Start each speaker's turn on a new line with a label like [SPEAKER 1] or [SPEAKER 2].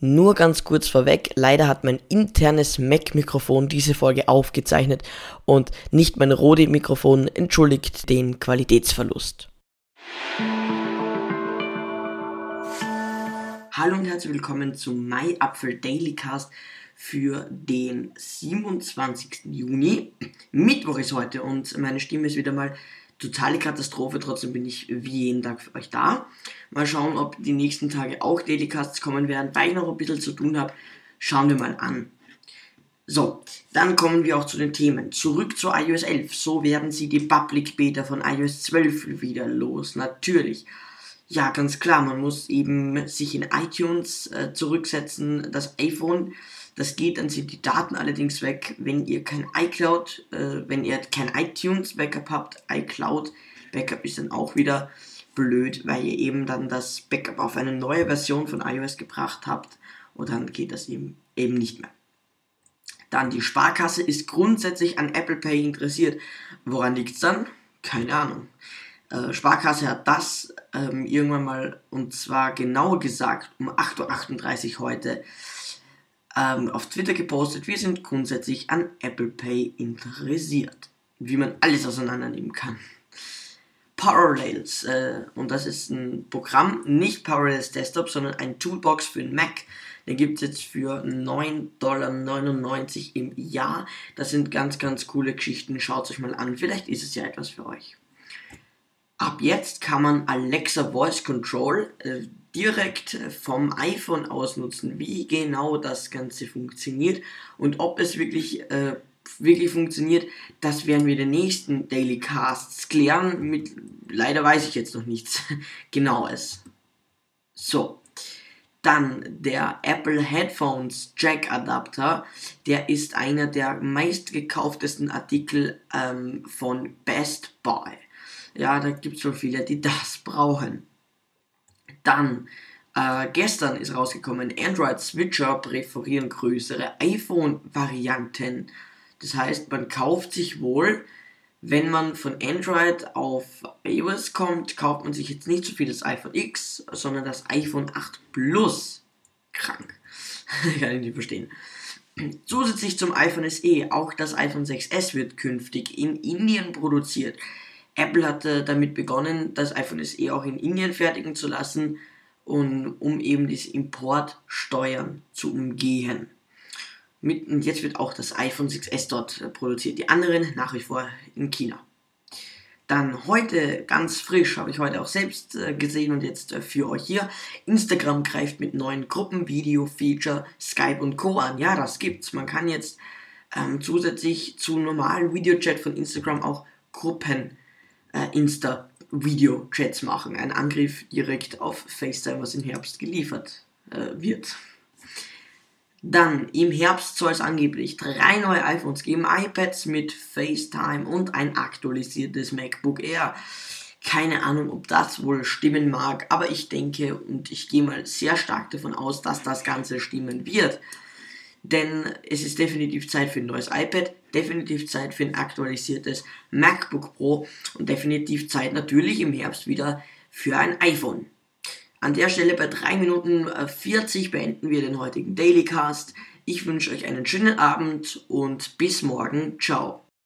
[SPEAKER 1] Nur ganz kurz vorweg, leider hat mein internes Mac-Mikrofon diese Folge aufgezeichnet und nicht mein Rode-Mikrofon entschuldigt den Qualitätsverlust. Hallo und herzlich willkommen zum MyApfel Daily Cast für den 27. Juni. Mittwoch ist heute und meine Stimme ist wieder mal totale Katastrophe, trotzdem bin ich wie jeden Tag für euch da. Mal schauen, ob die nächsten Tage auch Dailycasts kommen werden, weil ich noch ein bisschen zu tun habe. Schauen wir mal an. So, dann kommen wir auch zu den Themen. Zurück zu iOS 11. So werden sie die Public Beta von iOS 12 wieder los. Natürlich. Ja, ganz klar, man muss eben sich in iTunes äh, zurücksetzen, das iPhone das geht, dann sind die Daten allerdings weg, wenn ihr kein iCloud, äh, wenn ihr kein iTunes Backup habt. iCloud Backup ist dann auch wieder blöd, weil ihr eben dann das Backup auf eine neue Version von iOS gebracht habt und dann geht das eben, eben nicht mehr. Dann die Sparkasse ist grundsätzlich an Apple Pay interessiert. Woran liegt es dann? Keine Ahnung. Äh, Sparkasse hat das ähm, irgendwann mal, und zwar genauer gesagt um 8.38 Uhr heute, ähm, auf Twitter gepostet, wir sind grundsätzlich an Apple Pay interessiert. Wie man alles auseinandernehmen kann. Parallels, äh, und das ist ein Programm, nicht Parallels Desktop, sondern ein Toolbox für den Mac. Den gibt es jetzt für 9,99 Dollar im Jahr. Das sind ganz, ganz coole Geschichten. Schaut es euch mal an. Vielleicht ist es ja etwas für euch. Ab jetzt kann man Alexa Voice Control äh, direkt vom iPhone aus nutzen, wie genau das Ganze funktioniert und ob es wirklich, äh, wirklich funktioniert, das werden wir in den nächsten Daily Casts klären. Mit, leider weiß ich jetzt noch nichts genaues. So, dann der Apple Headphones Jack Adapter, der ist einer der meistgekauftesten Artikel ähm, von Best Buy. Ja, da gibt es schon viele, die das brauchen. Dann, äh, gestern ist rausgekommen, Android-Switcher präferieren größere iPhone-Varianten. Das heißt, man kauft sich wohl, wenn man von Android auf iOS kommt, kauft man sich jetzt nicht so viel das iPhone X, sondern das iPhone 8 Plus. Krank. Kann ich nicht verstehen. Zusätzlich zum iPhone SE, auch das iPhone 6S wird künftig in Indien produziert. Apple hatte damit begonnen, das iPhone SE auch in Indien fertigen zu lassen, und, um eben diese Importsteuern zu umgehen. Mit, und jetzt wird auch das iPhone 6S dort äh, produziert, die anderen nach wie vor in China. Dann heute ganz frisch, habe ich heute auch selbst äh, gesehen und jetzt äh, für euch hier. Instagram greift mit neuen Gruppenvideo-Feature Skype und Co. an. Ja, das gibt's. Man kann jetzt ähm, zusätzlich zu normalen Videochat von Instagram auch Gruppen Insta-Video-Chats machen. Ein Angriff direkt auf FaceTime, was im Herbst geliefert äh, wird. Dann im Herbst soll es angeblich drei neue iPhones geben, iPads mit FaceTime und ein aktualisiertes MacBook Air. Keine Ahnung, ob das wohl stimmen mag, aber ich denke und ich gehe mal sehr stark davon aus, dass das Ganze stimmen wird denn es ist definitiv Zeit für ein neues iPad, definitiv Zeit für ein aktualisiertes MacBook Pro und definitiv Zeit natürlich im Herbst wieder für ein iPhone. An der Stelle bei 3 Minuten 40 beenden wir den heutigen Dailycast. Ich wünsche euch einen schönen Abend und bis morgen. Ciao.